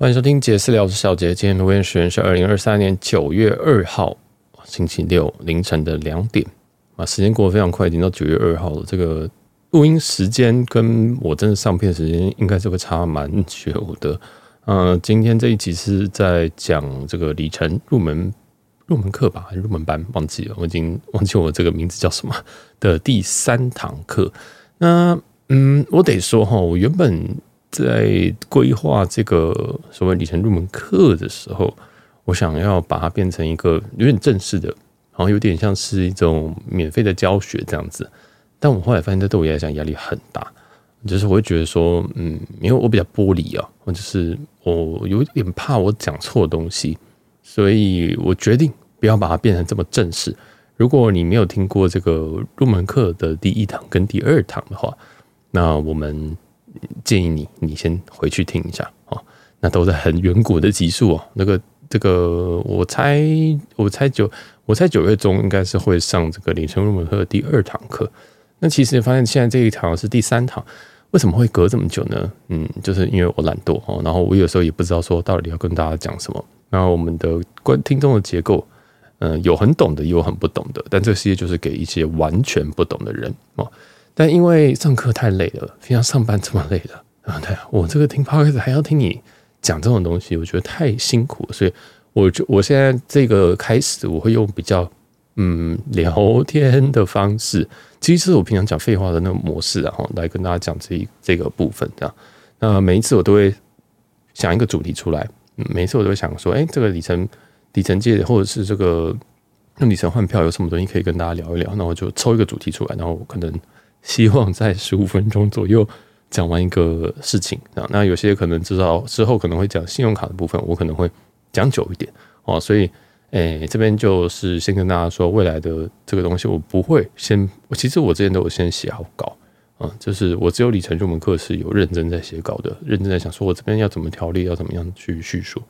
欢迎收听杰私聊，我是小杰。今天的录音时间是二零二三年九月二号星期六凌晨的两点啊，时间过得非常快，已经到九月二号了。这个录音时间跟我真的上片时间应该是会差蛮久的。嗯、今天这一集是在讲这个里程入门入门课吧，入门班？忘记了，我已经忘记我这个名字叫什么的第三堂课。那嗯，我得说哈，我原本。在规划这个所谓里程入门课的时候，我想要把它变成一个有点正式的，好像有点像是一种免费的教学这样子。但我后来发现，这对我来讲压力很大，就是我会觉得说，嗯，因为我比较玻璃啊，或者是我有点怕我讲错东西，所以我决定不要把它变成这么正式。如果你没有听过这个入门课的第一堂跟第二堂的话，那我们。建议你，你先回去听一下哦。那都是很远古的集数哦。那个，这个，我猜，我猜九，我猜九月中应该是会上这个里程入门课的第二堂课。那其实发现现在这一堂是第三堂，为什么会隔这么久呢？嗯，就是因为我懒惰哦。然后我有时候也不知道说到底要跟大家讲什么。然后我们的观听众的结构，嗯，有很懂的，也有很不懂的。但这个世界就是给一些完全不懂的人哦。但因为上课太累了，平常上班这么累了啊，对啊，我这个听 podcast 还要听你讲这种东西，我觉得太辛苦了，所以我就我现在这个开始，我会用比较嗯聊天的方式，其实是我平常讲废话的那种模式，然后来跟大家讲这一这个部分这样。那每一次我都会想一个主题出来，每一次我都会想说，哎，这个里程里程界或者是这个用里程换票有什么东西可以跟大家聊一聊？那我就抽一个主题出来，然后可能。希望在十五分钟左右讲完一个事情啊，那有些可能知道之后可能会讲信用卡的部分，我可能会讲久一点哦，所以诶、这边就是先跟大家说，未来的这个东西我不会先，其实我之前都有先写好稿啊，就是我只有里程入门课是有认真在写稿的，认真在想说我这边要怎么条例，要怎么样去叙述，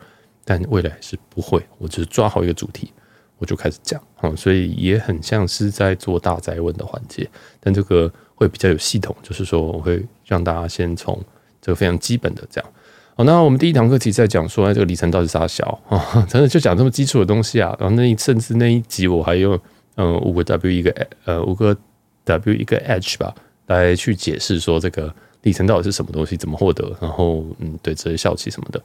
但未来是不会，我只是抓好一个主题。我就开始讲啊，所以也很像是在做大灾问的环节，但这个会比较有系统，就是说我会让大家先从这个非常基本的这样。好，那我们第一堂课其实在讲说，这个里程到底是啥小啊？真的就讲这么基础的东西啊？然后那一甚至那一集我还用嗯五个 W 一个呃五个 W 一个 H 吧来去解释说这个里程到底是什么东西，怎么获得，然后嗯对这些效期什么的。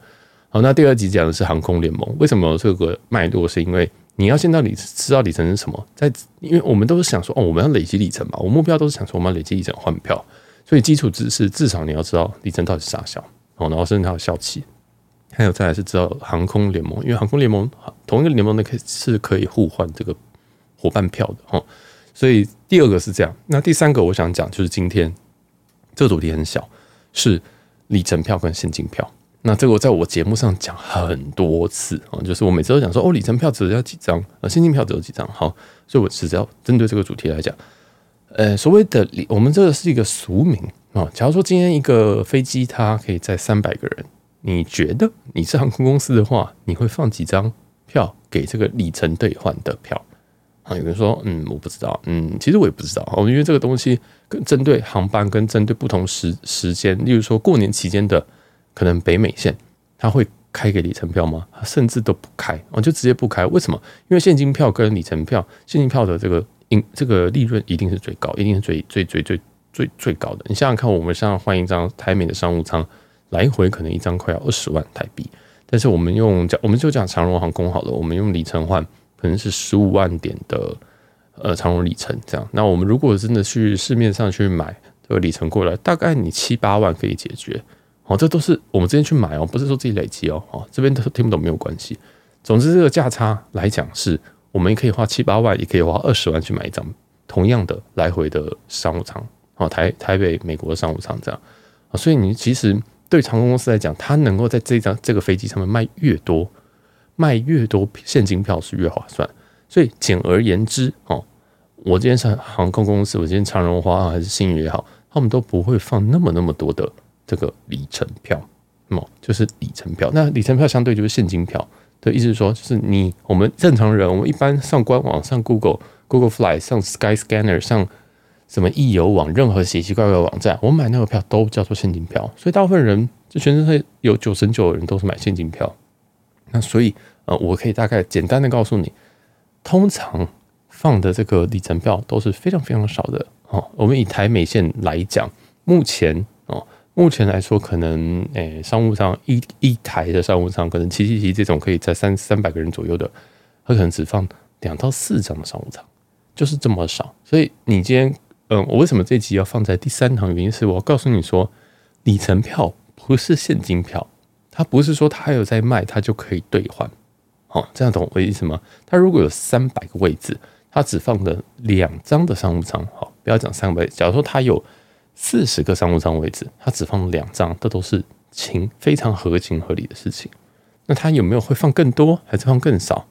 好，那第二集讲的是航空联盟，为什么这个脉络？是因为你要先到底知道里程是什么，在因为我们都是想说哦，我们要累积里程嘛，我目标都是想说我们要累积里程换票，所以基础知识至少你要知道里程到底是啥小哦，然后甚至还有效期，还有再来是知道航空联盟，因为航空联盟同一个联盟的可以是可以互换这个伙伴票的哈，所以第二个是这样，那第三个我想讲就是今天这个主题很小，是里程票跟现金票。那这个我在我节目上讲很多次啊，就是我每次都讲说哦，里程票只要几张，呃，现金票只有几张，好，所以我只要针对这个主题来讲，呃，所谓的里，我们这个是一个俗名啊。假如说今天一个飞机它可以载三百个人，你觉得你是航空公司的话，你会放几张票给这个里程兑换的票啊？有人说，嗯，我不知道，嗯，其实我也不知道，我们因为这个东西跟针对航班跟针对不同时时间，例如说过年期间的。可能北美线他会开给里程票吗？甚至都不开，我就直接不开。为什么？因为现金票跟里程票，现金票的这个盈这个利润一定是最高，一定是最最最最最最高的。你想想看，我们现在换一张台美的商务舱，来回可能一张快要二十万台币，但是我们用讲我们就讲长荣航空好了，我们用里程换可能是十五万点的呃长荣里程这样。那我们如果真的去市面上去买这个里程过来，大概你七八万可以解决。哦，这都是我们之前去买哦，不是说自己累积哦。哦，这边都听不懂没有关系。总之，这个价差来讲，是我们可以花七八万，也可以花二十万去买一张同样的来回的商务舱。哦，台台北美国的商务舱这样。啊，所以你其实对航空公司来讲，它能够在这张这个飞机上面卖越多，卖越多现金票是越划算。所以简而言之，哦，我今天是航空公司，我今天长荣华还是新宇也好，他们都不会放那么那么多的。这个里程票，那么就是里程票。那里程票相对就是现金票的意思是说，就是你我们正常人，我们一般上官网、上 Google、Google Fly、上 Sky Scanner、上什么易游网，任何奇奇怪怪的网站，我买那个票都叫做现金票。所以大部分人，就全世界有九成九的人都是买现金票。那所以呃，我可以大概简单的告诉你，通常放的这个里程票都是非常非常少的。哦，我们以台美线来讲，目前，目前来说可能诶、商务舱一一台的商务舱，可能七七七这种可以在三三百个人左右的，它可能只放两到四张的商务舱，就是这么少。所以你今天。嗯，我为什么这集要放在第三堂？原因是我要告诉你说，里程票不是现金票，它不是说它还有在卖，它就可以兑换。好，这样懂我意思吗？它如果有三百个位置，它只放了两张的商务舱。好，不要讲三百，假如说它有四十个商务舱位置，他只放两张，这都是情非常合情合理的事情。那他有没有会放更多，还是放更少，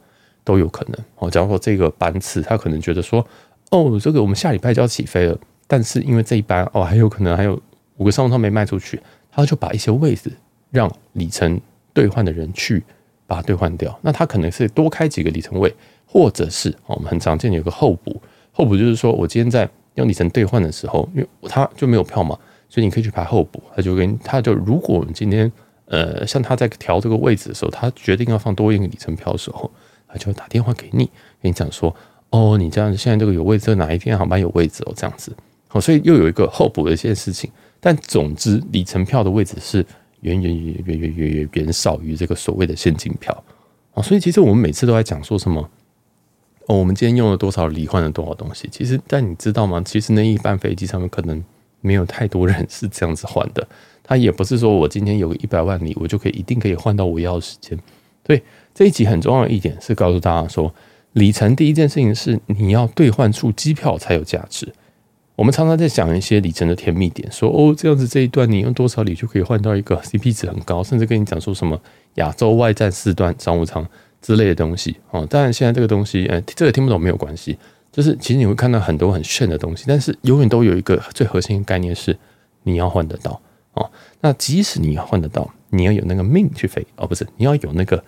都有可能。哦，假如说这个班次，他可能觉得说。哦，这个我们下礼拜就要起飞了，但是因为这一班哦，还有可能还有五个商务舱没卖出去，他就把一些位置让里程兑换的人去把它兑换掉。那他可能是多开几个里程位，或者是哦，我们很常见的有个候补，候补就是说我今天在用里程兑换的时候，因为他就没有票嘛，所以你可以去排候补。他就跟他就如果我们今天呃，像他在调这个位置的时候，他决定要放多一个里程票的时候，他就会打电话给你，跟你讲说。哦，你这样子，现在这个有位置，哪一天航班有位置哦？这样子，哦，所以又有一个候补的一件事情。但总之，里程票的位置是远远远远远远远远少于这个所谓的现金票啊。所以其实我们每次都在讲说什么？我们今天用了多少里换了多少东西？其实，但你知道吗？其实那一班飞机上面可能没有太多人是这样子换的。他也不是说我今天有个一百万里，我就可以一定可以换到我要的时间。所以这一集很重要的一点是告诉大家说。里程第一件事情是你要兑换出机票才有价值。我们常常在讲一些里程的甜蜜点，说哦，这样子这一段你用多少里就可以换到一个 CP 值很高，甚至跟你讲说什么亚洲外站四段商务舱之类的东西哦。当然现在这个东西，呃，这个听不懂没有关系，就是其实你会看到很多很炫的东西，但是永远都有一个最核心的概念是你要换得到哦。那即使你要换得到，你要有那个命去飞哦，不是，你要有那个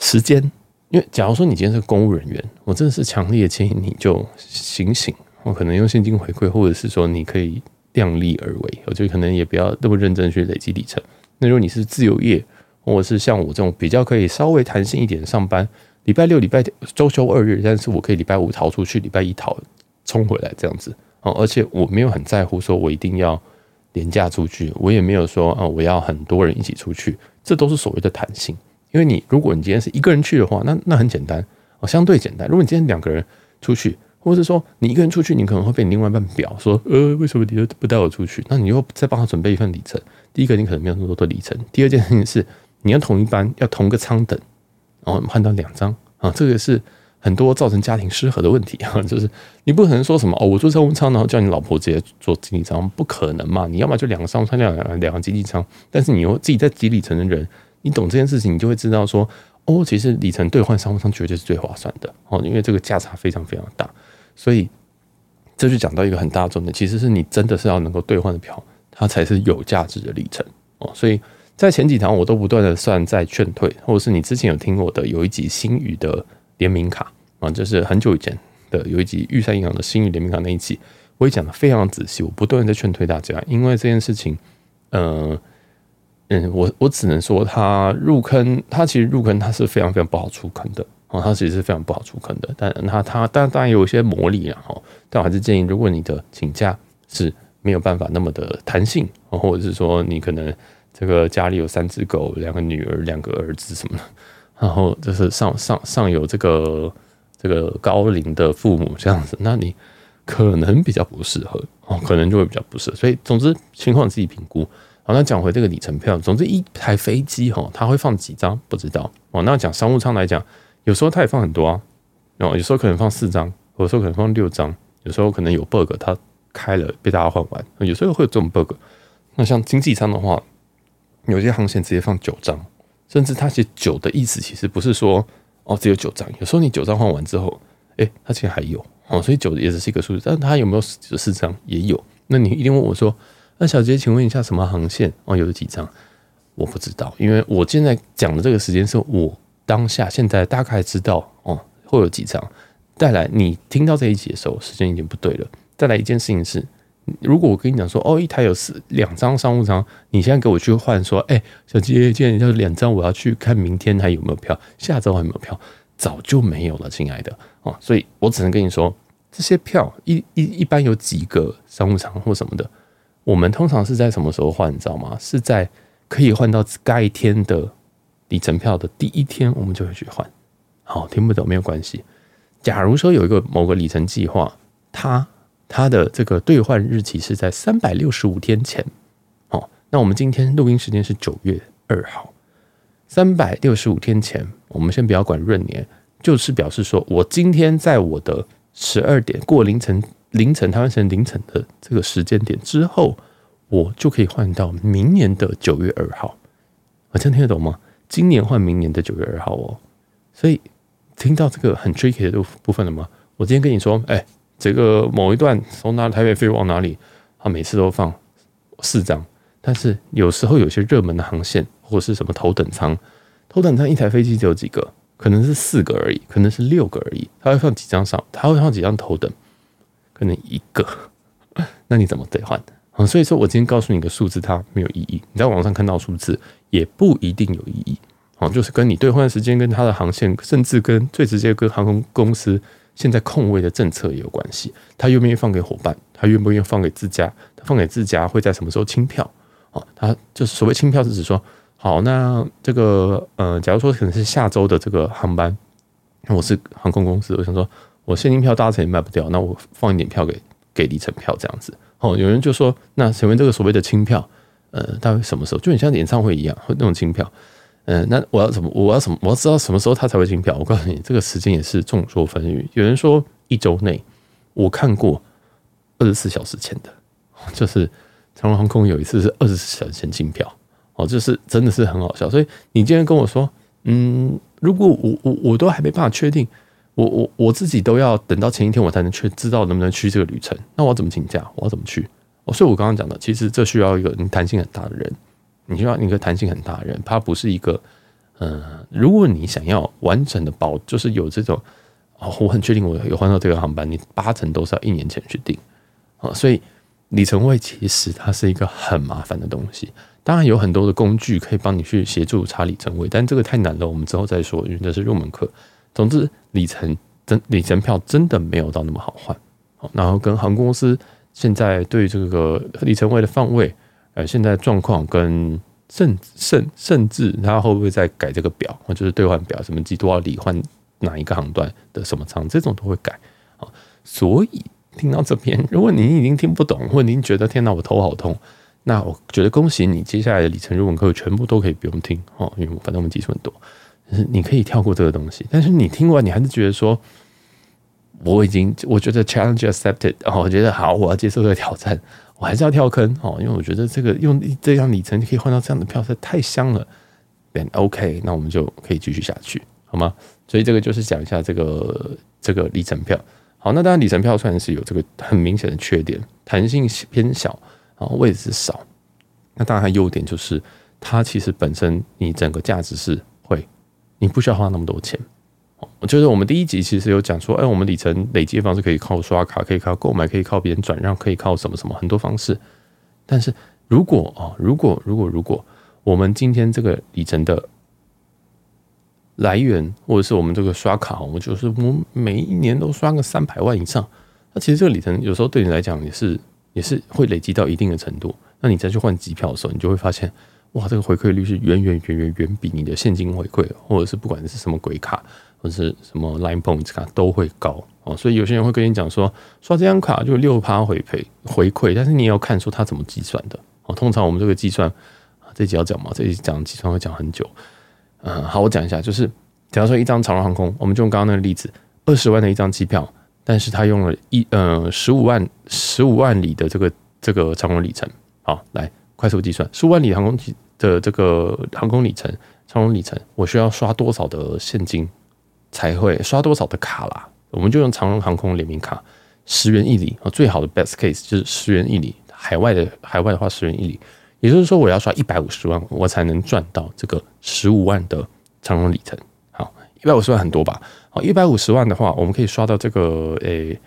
时间。因为假如说你今天是公务人员，我真的是强烈建议你就醒醒，我可能用现金回馈，或者是说你可以量力而为，我就可能也不要那么认真去累积里程。那如果你是自由业，或者是像我这种比较可以稍微弹性一点上班，礼拜六、礼拜周休二日，但是我可以礼拜五逃出去，礼拜一逃冲回来这样子哦，而且我没有很在乎说我一定要廉价出去，我也没有说啊我要很多人一起出去，这都是所谓的弹性。因为你，如果你今天是一个人去的话，那那很简单哦，相对简单。如果你今天两个人出去，或者是说你一个人出去，你可能会被你另外一半表说，呃，为什么你不带我出去？那你又再帮他准备一份里程。第一个，你可能没有那么多的里程；第二件事情是，你要同一班，要同个舱等，然后换到两张啊，这个是很多造成家庭失和的问题啊。就是你不可能说什么哦，我坐商务舱，然后叫你老婆直接坐经济舱，不可能嘛？你要么就两个商务舱，两两两个经济舱，但是你又自己在挤里程的人。你懂这件事情，你就会知道说，哦，其实里程兑换商务舱绝对是最划算的哦，因为这个价差非常非常大，所以这就讲到一个很大的重点，其实是你真的是要能够兑换的票，它才是有价值的里程哦。所以在前几堂我都不断的算在劝退，或者是你之前有听我的有一集星宇的联名卡啊，就是很久以前的有一集玉山银行的星宇联名卡那一集，我也讲的非常仔细，我不断的在劝退大家，因为这件事情，呃。嗯，我我只能说，他入坑，他其实入坑，他是非常非常不好出坑的哦，他其实是非常不好出坑的。但他他当然当然有一些魔力了哈，但我还是建议，如果你的请假是没有办法那么的弹性，或者是说你可能这个家里有三只狗、两个女儿、两个儿子什么的，然后就是上上上有这个这个高龄的父母这样子，那你可能比较不适合哦，可能就会比较不适合。所以总之情况自己评估。好，那讲回这个里程票，总之一台飞机哈，它会放几张不知道哦。那讲商务舱来讲，有时候它也放很多啊，哦有时候可能放四张，有时候可能放六张，有时候可能有 bug，它开了被大家换完，有时候会有这种 bug。那像经济舱的话，有些航线直接放九张，甚至他写九的意思其实不是说哦只有九张，有时候你九张换完之后，诶，他其实还有哦，所以九也只是一个数字，但它有没有十四张也有。那你一定问我说。那小杰，请问一下，什么航线？哦，有几张？我不知道，因为我现在讲的这个时间是我当下现在大概知道哦，会有几张。再来你听到这一集的时候，时间已经不对了。再来一件事情是，如果我跟你讲说，哦，一台有四两张商务舱，你现在给我去换，说，哎，小杰，今天就两张，我要去看明天还有没有票，下周还有没有票，早就没有了，亲爱的哦，所以我只能跟你说，这些票一一一般有几个商务舱或什么的，我们通常是在什么时候换，你知道吗？是在可以换到该天的里程票的第一天，我们就会去换。好，听不懂没有关系。假如说有一个某个里程计划，它它的这个兑换日期是在三百六十五天前，哦，那我们今天录音时间是九月二号，三百六十五天前，我们先不要管闰年，就是表示说我今天在我的十二点过凌晨凌晨台湾时间凌晨的这个时间点之后，我就可以换到明年的九月二号。我这样听得懂吗？今年换明年的九月二号哦，所以。听到这个很 tricky 的部分了吗？我今天跟你说，哎，这个某一段从哪台北飞往哪里，他每次都放四张，但是有时候有些热门的航线或是什么头等舱，头等舱一台飞机只有几个，可能是四个而已，可能是六个而已，他会放几张上，他会放几张头等，可能一个，那你怎么兑换？啊，所以说我今天告诉你个数字，它没有意义，你在网上看到数字也不一定有意义。哦，就是跟你兑换时间、跟它的航线，甚至跟最直接跟航空公司现在空位的政策也有关系。他愿不愿意放给伙伴？他愿不愿意放给自家？他放给自家会在什么时候清票？哦，他就所谓清票是指说，好，那这个呃，假如说可能是下周的这个航班，那我是航空公司，我想说我现金票搭乘也卖不掉，那我放一点票给给里程票这样子。哦，有人就说，那请问这个所谓的清票，呃，大概什么时候？就很像演唱会一样，会那种清票。嗯，那我要怎么？我要什么？我要知道什么时候他才会进票？我告诉你，这个时间也是众说纷纭。有人说一周内，我看过二十四小时前的，就是长隆航空有一次是二十四小时前进票，哦，就是真的是很好笑。所以你今天跟我说，嗯，如果我我我都还没办法确定，我我我自己都要等到前一天我才能确知道能不能去这个旅程，那我要怎么请假？我要怎么去？哦，所以我刚刚讲的，其实这需要一个你弹性很大的人。你需要一个弹性很大的人，他不是一个，嗯、如果你想要完整的保，就是有这种，哦，我很确定我有换到这个航班，你八成都是要一年前去订，啊，所以里程位其实它是一个很麻烦的东西。当然有很多的工具可以帮你去协助查里程位，但这个太难了，我们之后再说，因为这是入门课。总之，里程真里程票真的没有到那么好换，然后跟航空公司现在对这个里程位的放位。呃，现在状况跟甚甚甚至，他会不会再改这个表，或就是兑换表，什么几多少里换哪一个航段的什么舱，这种都会改啊。所以听到这边，如果您已经听不懂，或您觉得天哪，我头好痛，那我觉得恭喜你，接下来的里程入门课全部都可以不用听哦，因为反正我们基础很多，就是你可以跳过这个东西。但是你听完，你还是觉得说，我已经我觉得 challenge accepted，哦，我觉得好，我要接受这个挑战。还是要跳坑哦，因为我觉得这个用这样里程就可以换到这样的票实在太香了。Then OK，那我们就可以继续下去，好吗？所以这个就是讲一下这个这个里程票。好，那当然里程票算是有这个很明显的缺点，弹性偏小，然后位置少。那当然它优点就是它其实本身你整个价值是会，你不需要花那么多钱。我觉得我们第一集其实有讲说，哎，我们里程累积的方式可以靠刷卡，可以靠购买，可以靠别人转让，可以靠什么什么很多方式。但是如果啊，如果如果如果我们今天这个里程的来源，或者是我们这个刷卡，我们就是我们每一年都刷个三百万以上，那其实这个里程有时候对你来讲也是也是会累积到一定的程度。那你再去换机票的时候，你就会发现，哇，这个回馈率是远远远远远比你的现金回馈，或者是不管是什么鬼卡。或者是什么 Line Points 卡都会高哦，所以有些人会跟你讲说，刷这张卡就六趴回赔回馈，但是你也要看说他怎么计算的哦。通常我们这个计算，这集要讲嘛，这集讲计算会讲很久。嗯，好，我讲一下，就是假如说一张长荣航空，我们就用刚刚那个例子，二十万的一张机票，但是他用了一呃十五万十五万里的这个这个长荣里程，好，来快速计算十五万里航空的这个航空里程长荣里程，我需要刷多少的现金？才会刷多少的卡啦？我们就用长荣航空联名卡，十元一里啊，最好的 best case 就是十元一里。海外的海外的话，十元一里，也就是说我要刷一百五十万，我才能赚到这个十五万的长荣里程。好，一百五十万很多吧？好，一百五十万的话，我们可以刷到这个诶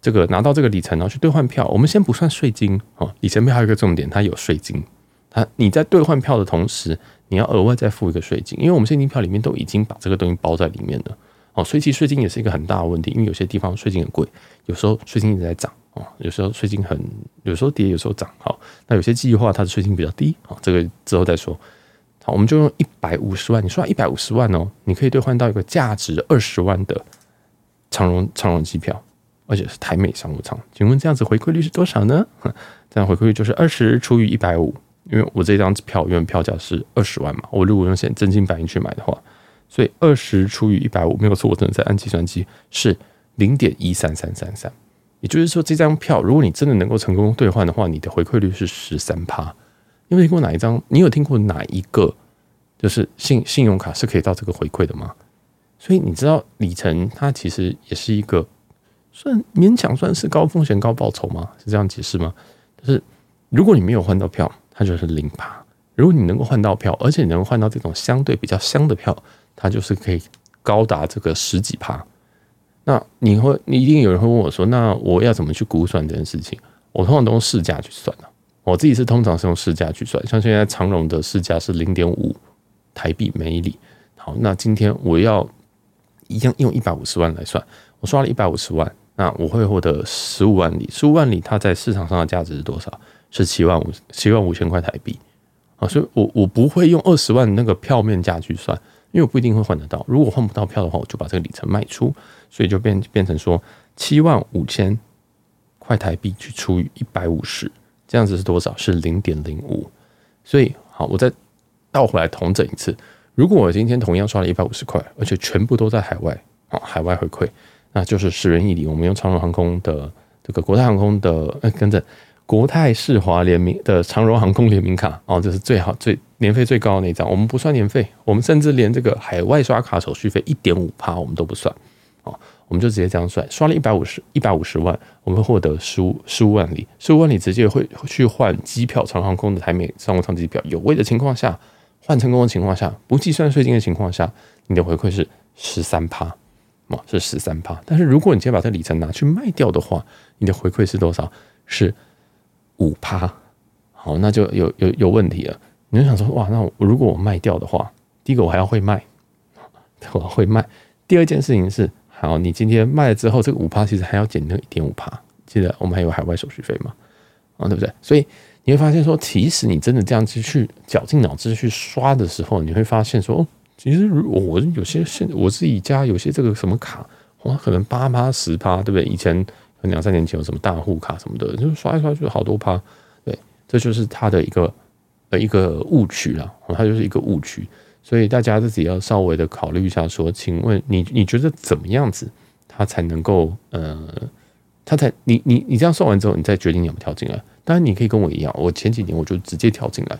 这个拿到这个里程，然后去兑换票。我们先不算税金哦，里程票还有一个重点，它有税金。它你在兑换票的同时，你要额外再付一个税金，因为我们现金票里面都已经把这个东西包在里面了哦，所以其实税金也是一个很大的问题，因为有些地方税金很贵，有时候税金一直在涨哦，有时候税金很有时候跌，有时候涨。好，那有些计划它的税金比较低啊，这个之后再说。好，我们就用一百五十万，你说一百五十万哦，你可以兑换到一个价值二十万的长荣长荣机票，而且是台美商务舱。请问这样子回馈率是多少呢？这样回馈率就是二十除以一百五。因为我这张票原本票价是二十万嘛，我如果用现真金白银去买的话，所以二十除以一百五没有错，我真的在按计算机是零点一三三三三。也就是说，这张票如果你真的能够成功兑换的话，你的回馈率是十三趴。你有听过哪一张？你有听过哪一个就是信信用卡是可以到这个回馈的吗？所以你知道里程它其实也是一个算勉强算是高风险高报酬吗？是这样解释吗？就是如果你没有换到票。它就是零趴。如果你能够换到票，而且你能换到这种相对比较香的票，它就是可以高达这个十几趴。那你会，你一定有人会问我说：“那我要怎么去估算这件事情？”我通常都用市价去算的。我自己是通常是用市价去算，像现在长荣的市价是零点五台币每一里。好，那今天我要一样用一百五十万来算，我刷了一百五十万，那我会获得十五万里。十五万里它在市场上的价值是多少？是七万五七万五千块台币啊，所以我我不会用二十万那个票面价去算，因为我不一定会换得到。如果换不到票的话，我就把这个里程卖出，所以就变变成说七万五千块台币去除以一百五十，这样子是多少？是零点零五。所以好，我再倒回来同整一次。如果我今天同样刷了一百五十块，而且全部都在海外啊，海外回馈，那就是十元一里。我们用长荣航空的这个国泰航空的，跟着。国泰世华联名的长荣航空联名卡哦，这是最好最年费最高的那张。我们不算年费，我们甚至连这个海外刷卡手续费一点五趴我们都不算哦，我们就直接这样算，刷了一百五十一百五十万，我们获得十五十五万里，十五万里直接会去换机票，长荣航空的台美商务舱机票，有位的情况下换成功的情况下，不计算税金的情况下，你的回馈是十三趴哦，是十三趴。但是如果你直接把这里程拿去卖掉的话，你的回馈是多少？是。五趴，好，那就有有有问题了。你就想说，哇，那我如果我卖掉的话，第一个我还要会卖，我会卖。第二件事情是，好，你今天卖了之后，这个五趴其实还要减掉一点五趴。记得我们还有海外手续费嘛？啊，对不对？所以你会发现说，其实你真的这样子去绞尽脑汁去刷的时候，你会发现说，哦，其实如果我有些现我自己家有些这个什么卡，哇，可能八趴十趴，对不对？以前。两三年前有什么大户卡什么的，就刷一刷就好多趴，对，这就是它的一个呃一个误区了，它就是一个误区，所以大家自己要稍微的考虑一下，说，请问你你觉得怎么样子，它才能够呃，它才你你你这样算完之后，你再决定你要不要跳进来。当然你可以跟我一样，我前几年我就直接跳进来，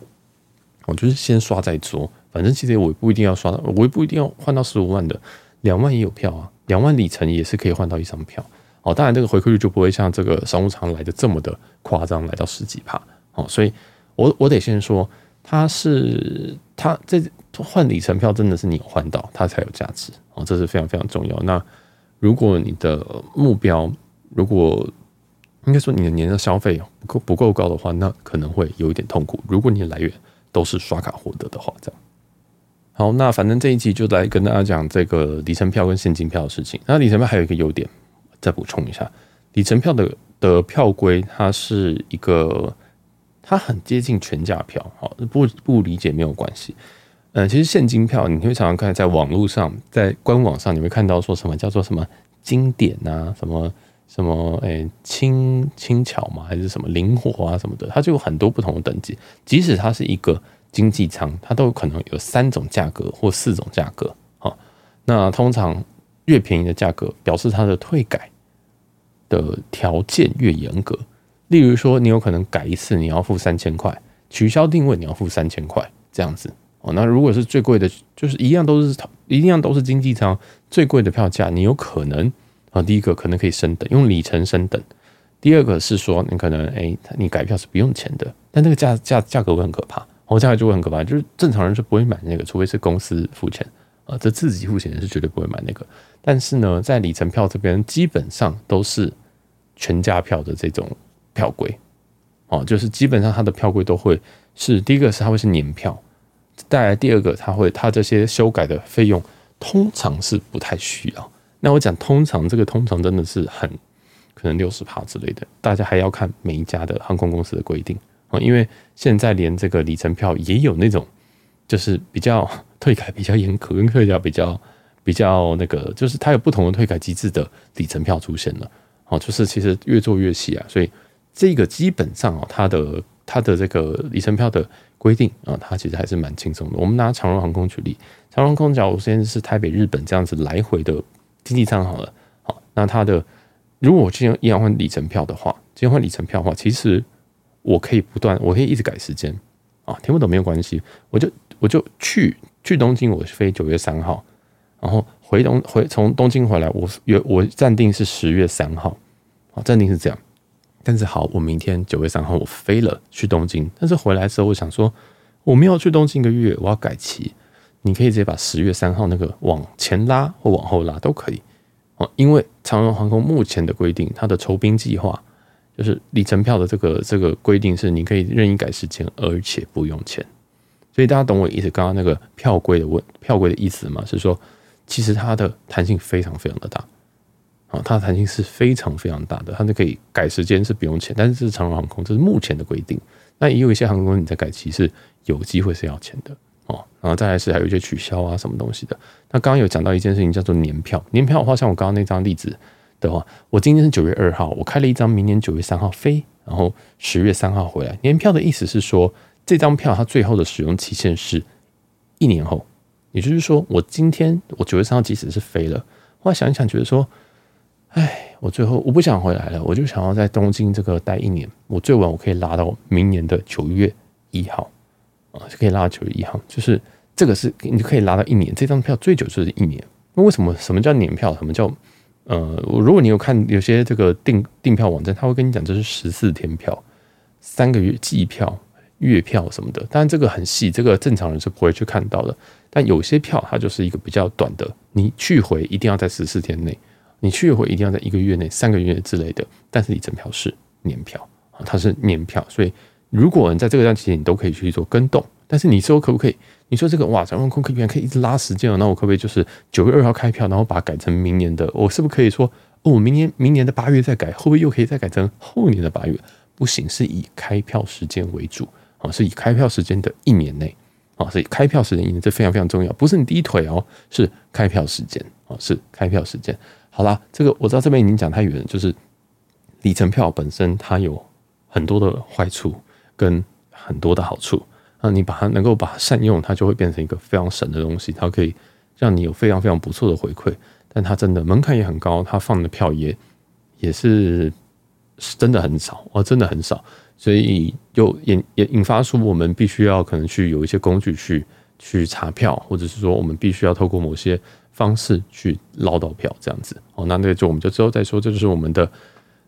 我就是先刷再说，反正其实我也不一定要刷到，我也不一定要换到十五万的，两万也有票啊，两万里程也是可以换到一张票。哦，当然这个回馈率就不会像这个商务舱来的这么的夸张，来到十几趴。哦，所以我我得先说，它是它这换里程票真的是你换到，它才有价值。哦，这是非常非常重要。那如果你的目标，如果应该说你的年的消费不够不够高的话，那可能会有一点痛苦。如果你的来源都是刷卡获得的话，这样。好，那反正这一集就来跟大家讲这个里程票跟现金票的事情。那里程票还有一个优点。再补充一下，里程票的的票规，它是一个，它很接近全价票，好，不不理解没有关系。嗯，其实现金票，你会常常看在网络上，在官网上，你会看到说什么叫做什么经典啊，什么什么诶轻轻巧嘛，还是什么灵活啊什么的，它就有很多不同的等级。即使它是一个经济舱，它都有可能有三种价格或四种价格。好，那通常。越便宜的价格，表示它的退改的条件越严格。例如说，你有可能改一次，你要付三千块；取消定位，你要付三千块，这样子哦。那如果是最贵的，就是一样都是一样都是经济舱最贵的票价，你有可能啊，第一个可能可以升等，用里程升等；第二个是说，你可能哎，你改票是不用钱的，但那个价价价格会很可怕，哦，价格就会很可怕，就是正常人是不会买那个，除非是公司付钱。啊，这自己付钱是绝对不会买那个，但是呢，在里程票这边基本上都是全价票的这种票规哦，就是基本上它的票规都会是第一个是它会是年票，带来第二个它会它这些修改的费用通常是不太需要。那我讲通常这个通常真的是很可能六十趴之类的，大家还要看每一家的航空公司的规定啊，因为现在连这个里程票也有那种就是比较 退改比较严格，跟退改比较比较那个，就是它有不同的退改机制的里程票出现了。哦，就是其实越做越细啊，所以这个基本上哦，它的它的这个里程票的规定啊，它其实还是蛮轻松的。我们拿长荣航空举例，长荣空假如现在是台北日本这样子来回的经济舱好了，好，那它的如果我今天要换里程票的话，今天换里程票的话，其实我可以不断，我可以一直改时间啊，听不懂没有关系，我就我就去去东京，我飞九月三号，然后。回东回从东京回来，我约我暂定是十月三号，好，暂定是这样。但是好，我明天九月三号我飞了去东京，但是回来之后我想说，我没有去东京一个月，我要改期。你可以直接把十月三号那个往前拉或往后拉都可以哦，因为长荣航空目前的规定，它的酬宾计划就是里程票的这个这个规定是你可以任意改时间，而且不用钱。所以大家懂我意思？刚刚那个票规的问票规的意思吗？是说。其实它的弹性非常非常的大，啊，它的弹性是非常非常大的，它就可以改时间是不用钱，但是这是长荣航空，这是目前的规定。那也有一些航空公司你在改期是有机会是要钱的哦，然后再来是还有一些取消啊什么东西的。那刚刚有讲到一件事情叫做年票，年票的话，像我刚刚那张例子的话，我今天是九月二号，我开了一张明年九月三号飞，然后十月三号回来。年票的意思是说，这张票它最后的使用期限是一年后。也就是说，我今天我九月三号即使是飞了，后来想一想，觉得说，哎，我最后我不想回来了，我就想要在东京这个待一年。我最晚我可以拉到明年的九月一号啊，就可以拉到九月一号，就是这个是你就可以拉到一年。这张票最久就是一年。那为什么？什么叫年票？什么叫呃？如果你有看有些这个订订票网站，他会跟你讲这是十四天票、三个月季票、月票什么的。当然这个很细，这个正常人是不会去看到的。但有些票它就是一个比较短的，你去回一定要在十四天内，你去回一定要在一个月内、三个月之类的。但是里程票是年票啊，它是年票，所以如果你在这个段期间你都可以去做跟动。但是你说可不可以？你说这个哇，长荣航空可以可以一直拉时间了，那我可不可以就是九月二号开票，然后把它改成明年的？我是不是可以说哦，明年明年的八月再改，会不会又可以再改成后年的八月？不行，是以开票时间为主啊，是以开票时间的一年内。啊，所以开票时间，这非常非常重要，不是你第一腿哦，是开票时间啊，是开票时间。好啦，这个我知道这边已经讲太远了，就是里程票本身它有很多的坏处跟很多的好处那，你把它能够把它善用，它就会变成一个非常神的东西，它可以让你有非常非常不错的回馈，但它真的门槛也很高，它放的票也也是是真的很少哦，真的很少。所以就引也引发出我们必须要可能去有一些工具去去查票，或者是说我们必须要透过某些方式去捞到票这样子哦。那那个就我们就之后再说。这就是我们的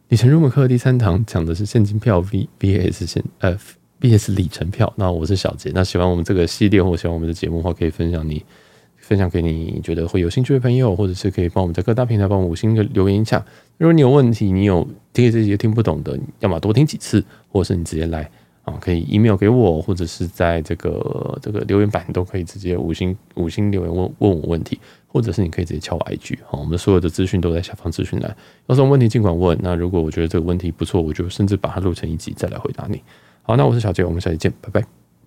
里程入门课第三堂，讲的是现金票 V VS 现呃 VS 里程票。那我是小杰。那喜欢我们这个系列或喜欢我们的节目的话，可以分享你分享给你觉得会有兴趣的朋友，或者是可以帮我们在各大平台帮我们五星的留言一下。如果你有问题，你有听这些听不懂的，要么多听几次，或者是你直接来啊，可以 email 给我，或者是在这个这个留言板都可以直接五星五星留言问问我问题，或者是你可以直接敲我 IG 啊，我们所有的资讯都在下方资讯栏，有什么问题尽管问。那如果我觉得这个问题不错，我就甚至把它录成一集再来回答你。好，那我是小杰，我们下期见，拜拜。